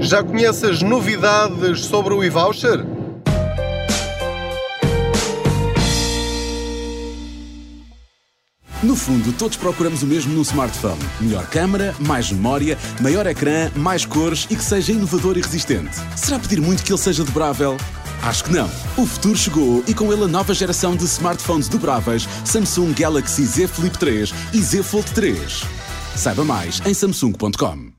Já conhece as novidades sobre o e-voucher? No fundo, todos procuramos o mesmo num smartphone. Melhor câmara, mais memória, maior ecrã, mais cores e que seja inovador e resistente. Será pedir muito que ele seja dobrável? Acho que não. O futuro chegou e com ele a nova geração de smartphones dobráveis Samsung Galaxy Z Flip 3 e Z Fold 3. Saiba mais em samsung.com.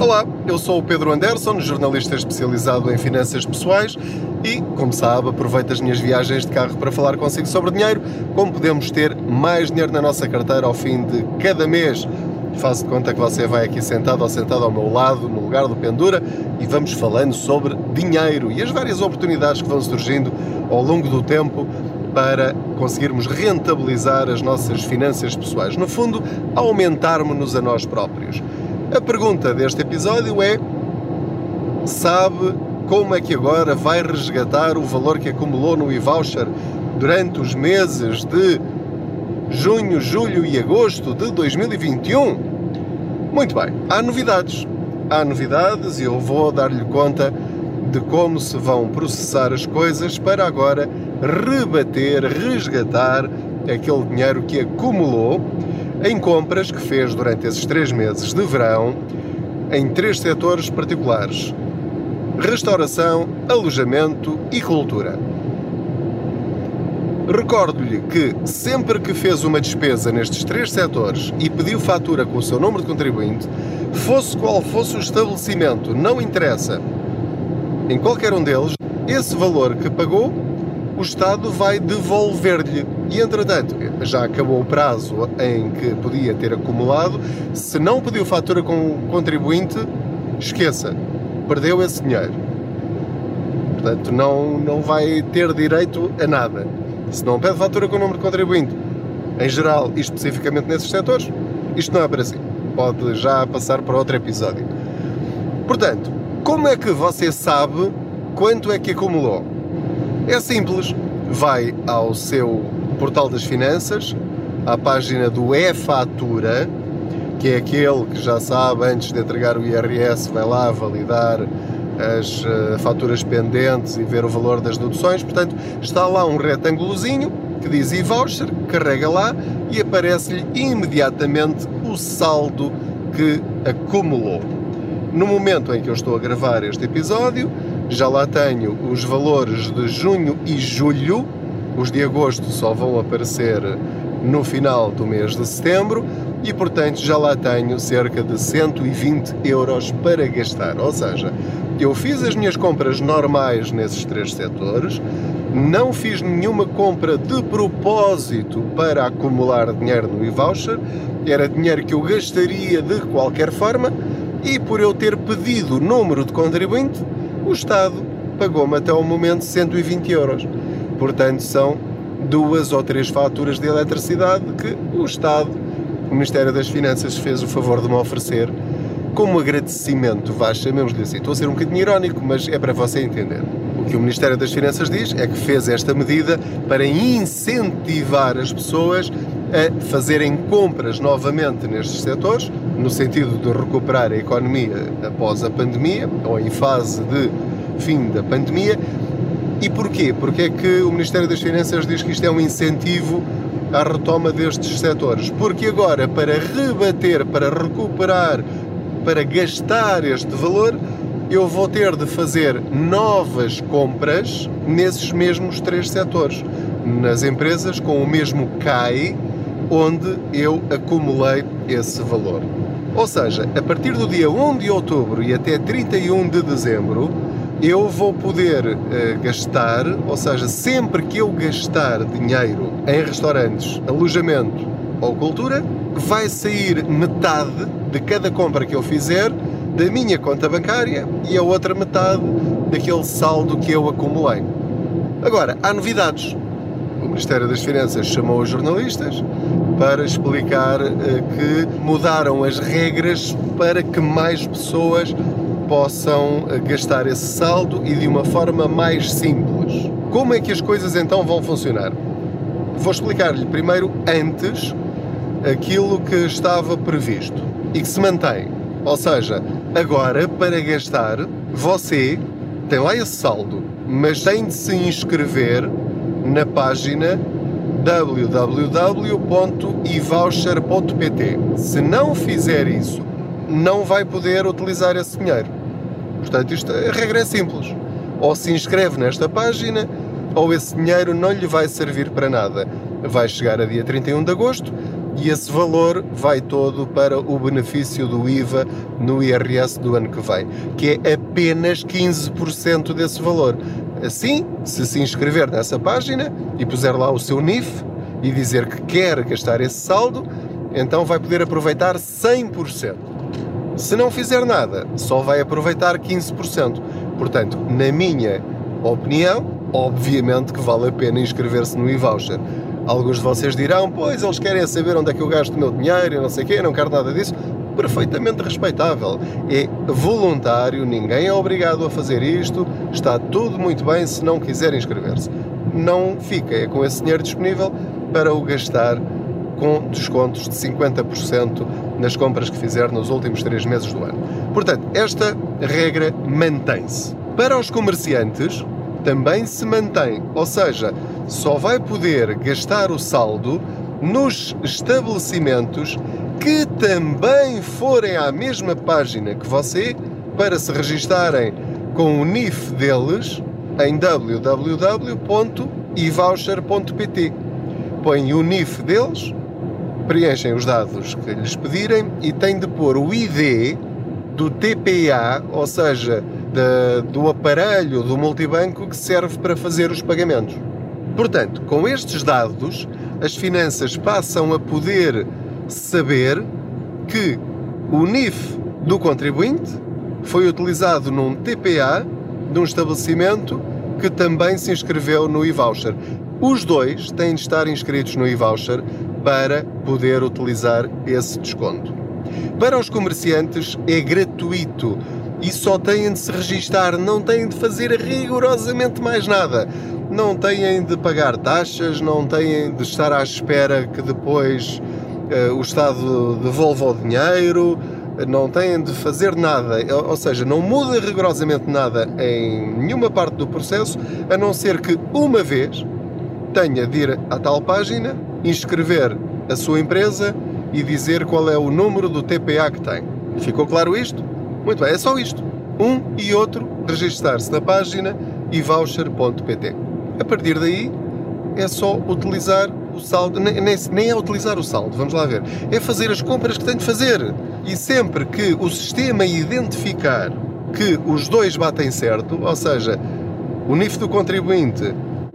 Olá, eu sou o Pedro Anderson, jornalista especializado em finanças pessoais e, como sabe, aproveito as minhas viagens de carro para falar consigo sobre dinheiro, como podemos ter mais dinheiro na nossa carteira ao fim de cada mês. Faço de conta que você vai aqui sentado ou sentado ao meu lado, no lugar do Pendura, e vamos falando sobre dinheiro e as várias oportunidades que vão surgindo ao longo do tempo para conseguirmos rentabilizar as nossas finanças pessoais. No fundo, aumentarmos-nos a nós próprios. A pergunta deste episódio é: sabe como é que agora vai resgatar o valor que acumulou no e-voucher durante os meses de junho, julho e agosto de 2021? Muito bem, há novidades. Há novidades e eu vou dar-lhe conta de como se vão processar as coisas para agora rebater, resgatar aquele dinheiro que acumulou em compras que fez durante esses três meses de verão em três setores particulares: restauração, alojamento e cultura. Recordo-lhe que sempre que fez uma despesa nestes três setores e pediu fatura com o seu número de contribuinte, fosse qual fosse o estabelecimento, não interessa, em qualquer um deles, esse valor que pagou, o Estado vai devolver-lhe. E entretanto, já acabou o prazo em que podia ter acumulado. Se não pediu fatura com o contribuinte, esqueça, perdeu esse dinheiro. Portanto, não, não vai ter direito a nada. Se não pede fatura com o número de contribuinte, em geral e especificamente nesses setores, isto não é para si. Pode já passar para outro episódio. Portanto, como é que você sabe quanto é que acumulou? É simples. Vai ao seu portal das finanças, à página do e-fatura, que é aquele que já sabe, antes de entregar o IRS, vai lá validar as uh, faturas pendentes e ver o valor das deduções. Portanto, está lá um retângulozinho que diz e-voucher, carrega lá e aparece-lhe imediatamente o saldo que acumulou. No momento em que eu estou a gravar este episódio, já lá tenho os valores de junho e julho, os de agosto só vão aparecer no final do mês de setembro. E, portanto, já lá tenho cerca de 120 euros para gastar. Ou seja, eu fiz as minhas compras normais nesses três setores, não fiz nenhuma compra de propósito para acumular dinheiro no e-voucher, era dinheiro que eu gastaria de qualquer forma. E por eu ter pedido o número de contribuinte, o Estado pagou-me até o momento 120 euros. Portanto, são duas ou três faturas de eletricidade que o Estado, o Ministério das Finanças, fez o favor de me oferecer como agradecimento, vá, chamemos-lhe assim. Estou a ser um bocadinho irónico, mas é para você entender. O que o Ministério das Finanças diz é que fez esta medida para incentivar as pessoas a fazerem compras novamente nestes setores, no sentido de recuperar a economia após a pandemia, ou em fase de fim da pandemia. E porquê? Porque é que o Ministério das Finanças diz que isto é um incentivo à retoma destes setores? Porque agora, para rebater, para recuperar, para gastar este valor, eu vou ter de fazer novas compras nesses mesmos três setores, nas empresas com o mesmo CAI onde eu acumulei esse valor. Ou seja, a partir do dia 1 de outubro e até 31 de dezembro, eu vou poder uh, gastar, ou seja, sempre que eu gastar dinheiro em restaurantes, alojamento ou cultura, vai sair metade de cada compra que eu fizer da minha conta bancária e a outra metade daquele saldo que eu acumulei. Agora, há novidades. O Ministério das Finanças chamou os jornalistas para explicar eh, que mudaram as regras para que mais pessoas possam eh, gastar esse saldo e de uma forma mais simples. Como é que as coisas então vão funcionar? Vou explicar-lhe primeiro antes aquilo que estava previsto. e que se mantém. Ou seja, agora para gastar, você tem lá esse saldo, mas tem de se inscrever na página www.ivoucher.pt. Se não fizer isso, não vai poder utilizar esse dinheiro. Portanto, isto, a regra é simples. Ou se inscreve nesta página, ou esse dinheiro não lhe vai servir para nada. Vai chegar a dia 31 de agosto e esse valor vai todo para o benefício do IVA no IRS do ano que vem, que é apenas 15% desse valor. Assim, se se inscrever nessa página e puser lá o seu NIF e dizer que quer gastar esse saldo, então vai poder aproveitar 100%. Se não fizer nada, só vai aproveitar 15%. Portanto, na minha opinião, obviamente que vale a pena inscrever-se no e-voucher. Alguns de vocês dirão, pois eles querem saber onde é que eu gasto o meu dinheiro não sei o quê, não quero nada disso. Perfeitamente respeitável. É voluntário, ninguém é obrigado a fazer isto, está tudo muito bem se não quiser inscrever-se. Não fica, é com esse dinheiro disponível para o gastar com descontos de 50% nas compras que fizer nos últimos três meses do ano. Portanto, esta regra mantém-se. Para os comerciantes, também se mantém, ou seja, só vai poder gastar o saldo nos estabelecimentos que também forem à mesma página que você para se registarem com o NIF deles em www.ivoucher.pt. Põem o NIF deles, preenchem os dados que lhes pedirem e têm de pôr o ID do TPA, ou seja, de, do aparelho do multibanco que serve para fazer os pagamentos. Portanto, com estes dados, as finanças passam a poder saber que o NIF do contribuinte foi utilizado num TPA de um estabelecimento que também se inscreveu no e-voucher. Os dois têm de estar inscritos no e-voucher para poder utilizar esse desconto. Para os comerciantes é gratuito e só têm de se registar, não têm de fazer rigorosamente mais nada não têm de pagar taxas, não têm de estar à espera que depois o Estado devolva o dinheiro, não têm de fazer nada, ou seja, não muda rigorosamente nada em nenhuma parte do processo, a não ser que uma vez tenha de ir à tal página, inscrever a sua empresa e dizer qual é o número do TPA que tem. Ficou claro isto? Muito bem, é só isto. Um e outro registar-se na página e voucher.pt. A partir daí é só utilizar o saldo, nem, nem é utilizar o saldo, vamos lá ver, é fazer as compras que tem de fazer. E sempre que o sistema identificar que os dois batem certo, ou seja, o NIF do contribuinte,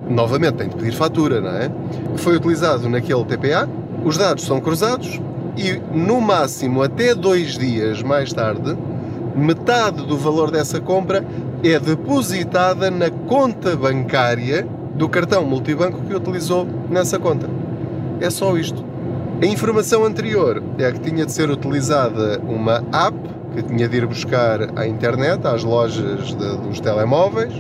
novamente tem de pedir fatura, não é? Foi utilizado naquele TPA, os dados são cruzados e no máximo até dois dias mais tarde, metade do valor dessa compra é depositada na conta bancária do cartão multibanco que utilizou nessa conta. É só isto. A informação anterior é que tinha de ser utilizada uma app que tinha de ir buscar à internet, às lojas de, dos telemóveis,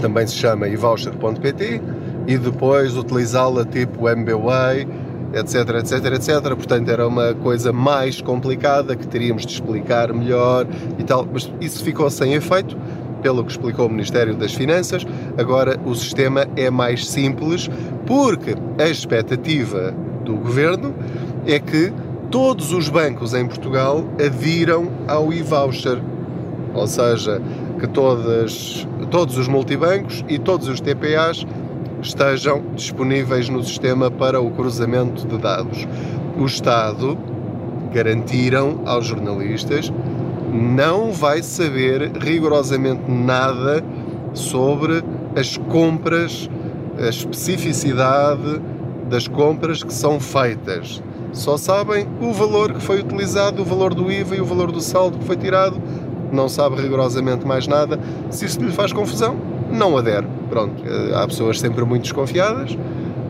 também se chama evoucher.pt, e depois utilizá-la tipo MBWay, etc, etc, etc. Portanto, era uma coisa mais complicada que teríamos de explicar melhor e tal, mas isso ficou sem efeito pelo que explicou o Ministério das Finanças, agora o sistema é mais simples, porque a expectativa do governo é que todos os bancos em Portugal adiram ao e-voucher, ou seja, que todas, todos os multibancos e todos os TPAs estejam disponíveis no sistema para o cruzamento de dados. O Estado garantiram aos jornalistas não vai saber rigorosamente nada sobre as compras, a especificidade das compras que são feitas. Só sabem o valor que foi utilizado, o valor do IVA e o valor do saldo que foi tirado. Não sabe rigorosamente mais nada. Se isso lhe faz confusão, não adere. Pronto, eh, há pessoas sempre muito desconfiadas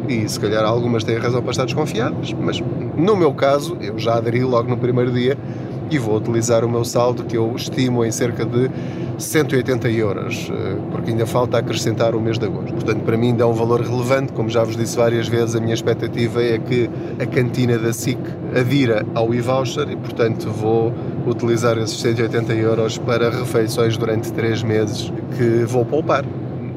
e se calhar algumas têm razão para estar desconfiadas, mas no meu caso, eu já aderi logo no primeiro dia e vou utilizar o meu saldo que eu estimo em cerca de 180 euros, eh, porque ainda falta acrescentar o mês de agosto. Portanto, para mim é um valor relevante, como já vos disse várias vezes, a minha expectativa é que a cantina da SIC adira ao e-voucher e, portanto, vou utilizar esses 180 euros para refeições durante 3 meses que vou poupar.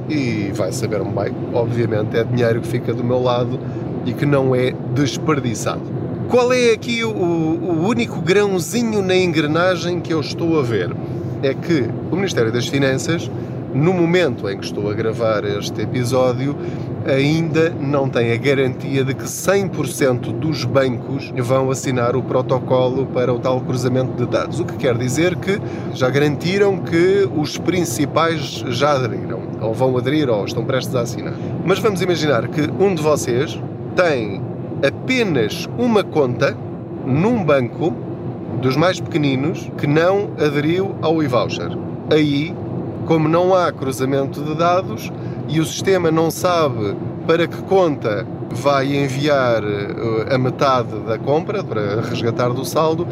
E vai saber-me bem, obviamente, é dinheiro que fica do meu lado e que não é desperdiçado. Qual é aqui o, o único grãozinho na engrenagem que eu estou a ver? É que o Ministério das Finanças, no momento em que estou a gravar este episódio, ainda não tem a garantia de que 100% dos bancos vão assinar o protocolo para o tal cruzamento de dados. O que quer dizer que já garantiram que os principais já aderiram, ou vão aderir, ou estão prestes a assinar. Mas vamos imaginar que um de vocês tem apenas uma conta num banco dos mais pequeninos que não aderiu ao e-voucher. Aí, como não há cruzamento de dados e o sistema não sabe para que conta vai enviar eh, a metade da compra para resgatar do saldo,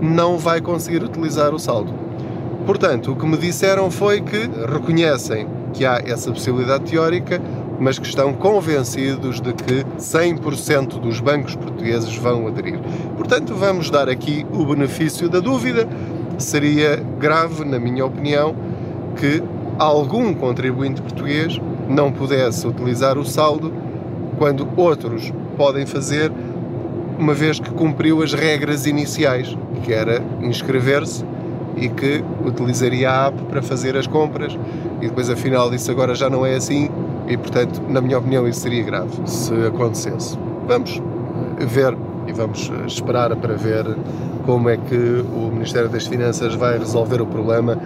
não vai conseguir utilizar o saldo. Portanto, o que me disseram foi que reconhecem que há essa possibilidade teórica, mas que estão convencidos de que 100% dos bancos portugueses vão aderir. Portanto, vamos dar aqui o benefício da dúvida. Seria grave, na minha opinião, que algum contribuinte português não pudesse utilizar o saldo quando outros podem fazer, uma vez que cumpriu as regras iniciais, que era inscrever-se e que utilizaria a app para fazer as compras e depois afinal isso agora já não é assim e portanto, na minha opinião, isso seria grave se acontecesse. Vamos ver e vamos esperar para ver como é que o Ministério das Finanças vai resolver o problema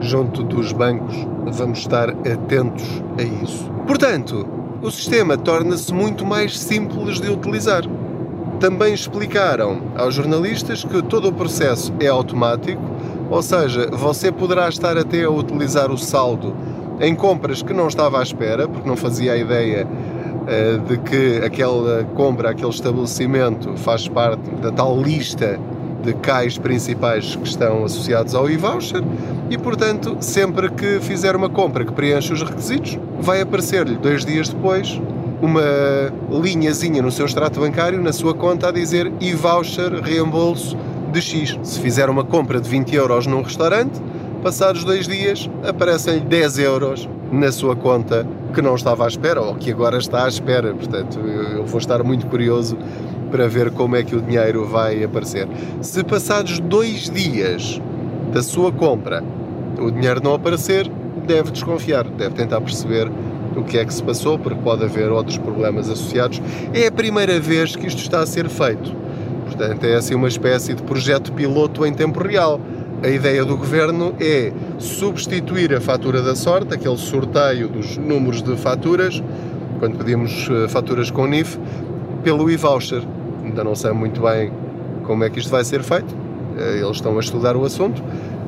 junto dos bancos. Vamos estar atentos a isso. Portanto, o sistema torna-se muito mais simples de utilizar. Também explicaram aos jornalistas que todo o processo é automático, ou seja, você poderá estar até a utilizar o saldo em compras que não estava à espera, porque não fazia a ideia uh, de que aquela compra, aquele estabelecimento faz parte da tal lista de cais principais que estão associados ao e-voucher e, portanto, sempre que fizer uma compra que preenche os requisitos, vai aparecer-lhe dois dias depois uma linhazinha no seu extrato bancário, na sua conta, a dizer e-voucher reembolso de X. Se fizer uma compra de 20 euros num restaurante, passados dois dias aparecem-lhe 10 euros na sua conta que não estava à espera ou que agora está à espera. Portanto, eu vou estar muito curioso para ver como é que o dinheiro vai aparecer. Se passados dois dias da sua compra o dinheiro não aparecer, deve desconfiar, deve tentar perceber o que é que se passou, porque pode haver outros problemas associados. É a primeira vez que isto está a ser feito. Portanto, é assim uma espécie de projeto piloto em tempo real a ideia do governo é substituir a fatura da sorte, aquele sorteio dos números de faturas, quando pedimos eh, faturas com NIF, pelo e-voucher. Ainda não sei muito bem como é que isto vai ser feito, eh, eles estão a estudar o assunto,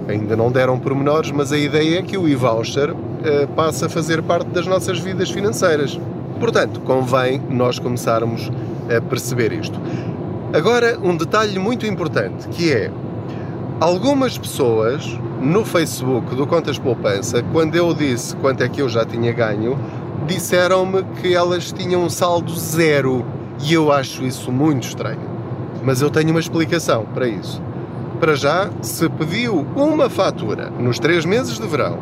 ainda não deram pormenores, mas a ideia é que o e-voucher eh, passe a fazer parte das nossas vidas financeiras. Portanto, convém nós começarmos a perceber isto. Agora, um detalhe muito importante que é Algumas pessoas no Facebook do Contas Poupança, quando eu disse quanto é que eu já tinha ganho, disseram-me que elas tinham um saldo zero e eu acho isso muito estranho. Mas eu tenho uma explicação para isso. Para já, se pediu uma fatura nos três meses de verão,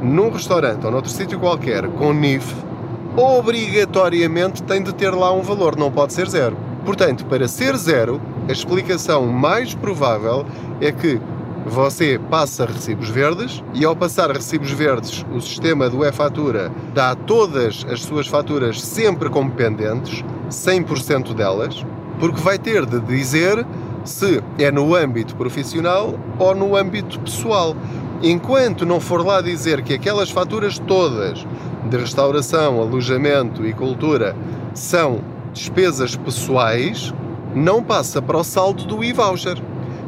num restaurante ou noutro sítio qualquer, com NIF, obrigatoriamente tem de ter lá um valor, não pode ser zero. Portanto, para ser zero, a explicação mais provável é que você passa recibos verdes e ao passar recibos verdes, o sistema do e-fatura dá todas as suas faturas sempre como pendentes, 100% delas, porque vai ter de dizer se é no âmbito profissional ou no âmbito pessoal. Enquanto não for lá dizer que aquelas faturas todas de restauração, alojamento e cultura são despesas pessoais, não passa para o saldo do e-voucher,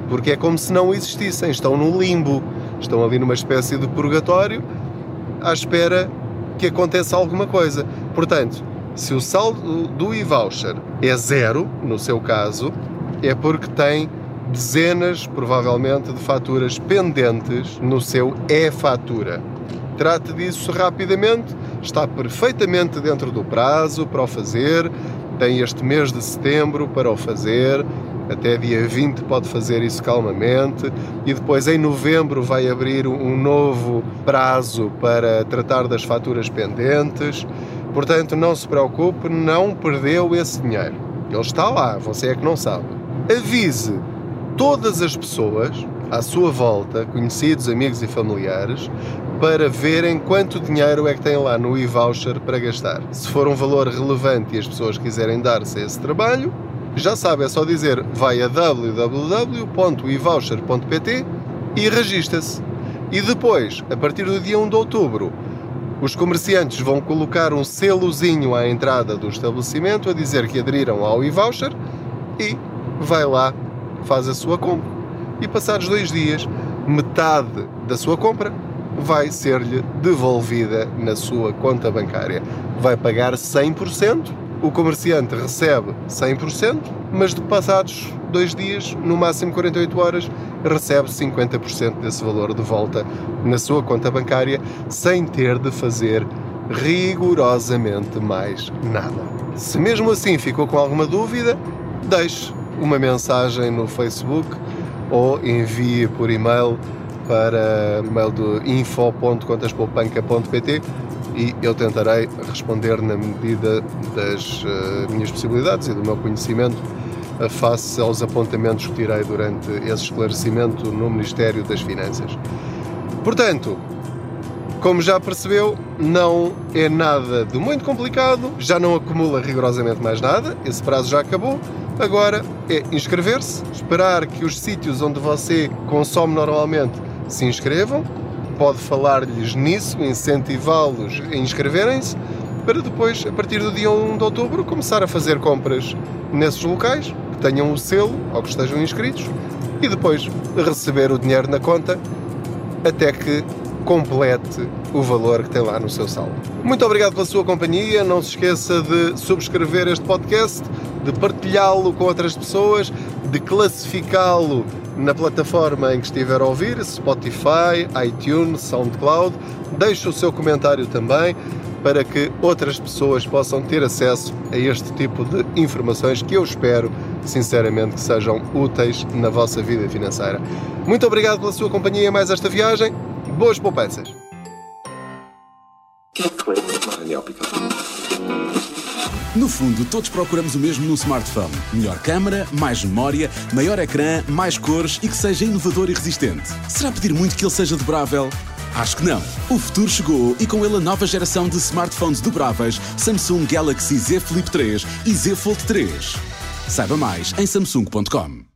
porque é como se não existissem, estão no limbo, estão ali numa espécie de purgatório à espera que aconteça alguma coisa. Portanto, se o saldo do e-voucher é zero, no seu caso, é porque tem dezenas, provavelmente, de faturas pendentes no seu e-fatura. Trate disso rapidamente, está perfeitamente dentro do prazo para o fazer, tem este mês de setembro para o fazer, até dia 20 pode fazer isso calmamente e depois em novembro vai abrir um novo prazo para tratar das faturas pendentes. Portanto, não se preocupe, não perdeu esse dinheiro. Ele está lá, você é que não sabe. Avise todas as pessoas à sua volta, conhecidos, amigos e familiares, para verem quanto dinheiro é que tem lá no e-voucher para gastar. Se for um valor relevante e as pessoas quiserem dar-se esse trabalho, já sabe, é só dizer vai a www.evoucher.pt e registra-se. E depois, a partir do dia 1 de outubro, os comerciantes vão colocar um selozinho à entrada do estabelecimento a dizer que aderiram ao e-voucher e vai lá, faz a sua compra. E passados dois dias, metade da sua compra vai ser-lhe devolvida na sua conta bancária. Vai pagar 100%, o comerciante recebe 100%, mas de passados dois dias, no máximo 48 horas, recebe 50% desse valor de volta na sua conta bancária, sem ter de fazer rigorosamente mais nada. Se mesmo assim ficou com alguma dúvida, deixe uma mensagem no Facebook ou envie por e-mail para o e-mail do info.contaspoupanca.pt e eu tentarei responder na medida das uh, minhas possibilidades e do meu conhecimento uh, face aos apontamentos que tirei durante esse esclarecimento no Ministério das Finanças. Portanto, como já percebeu, não é nada de muito complicado, já não acumula rigorosamente mais nada, esse prazo já acabou. Agora é inscrever-se, esperar que os sítios onde você consome normalmente se inscrevam, pode falar-lhes nisso, incentivá-los a inscreverem-se, para depois, a partir do dia 1 de outubro, começar a fazer compras nesses locais, que tenham o selo ao que estejam inscritos, e depois receber o dinheiro na conta até que complete o valor que tem lá no seu saldo. Muito obrigado pela sua companhia. Não se esqueça de subscrever este podcast, de partilhá-lo com outras pessoas, de classificá-lo na plataforma em que estiver a ouvir, Spotify, iTunes, SoundCloud. Deixe o seu comentário também para que outras pessoas possam ter acesso a este tipo de informações que eu espero, sinceramente, que sejam úteis na vossa vida financeira. Muito obrigado pela sua companhia mais esta viagem. Boas poupanças! No fundo, todos procuramos o mesmo no smartphone: melhor câmera, mais memória, maior ecrã, mais cores e que seja inovador e resistente. Será pedir muito que ele seja dobrável? Acho que não. O futuro chegou e com ele a nova geração de smartphones dobráveis Samsung Galaxy Z Flip 3 e Z Fold 3. Saiba mais em samsung.com.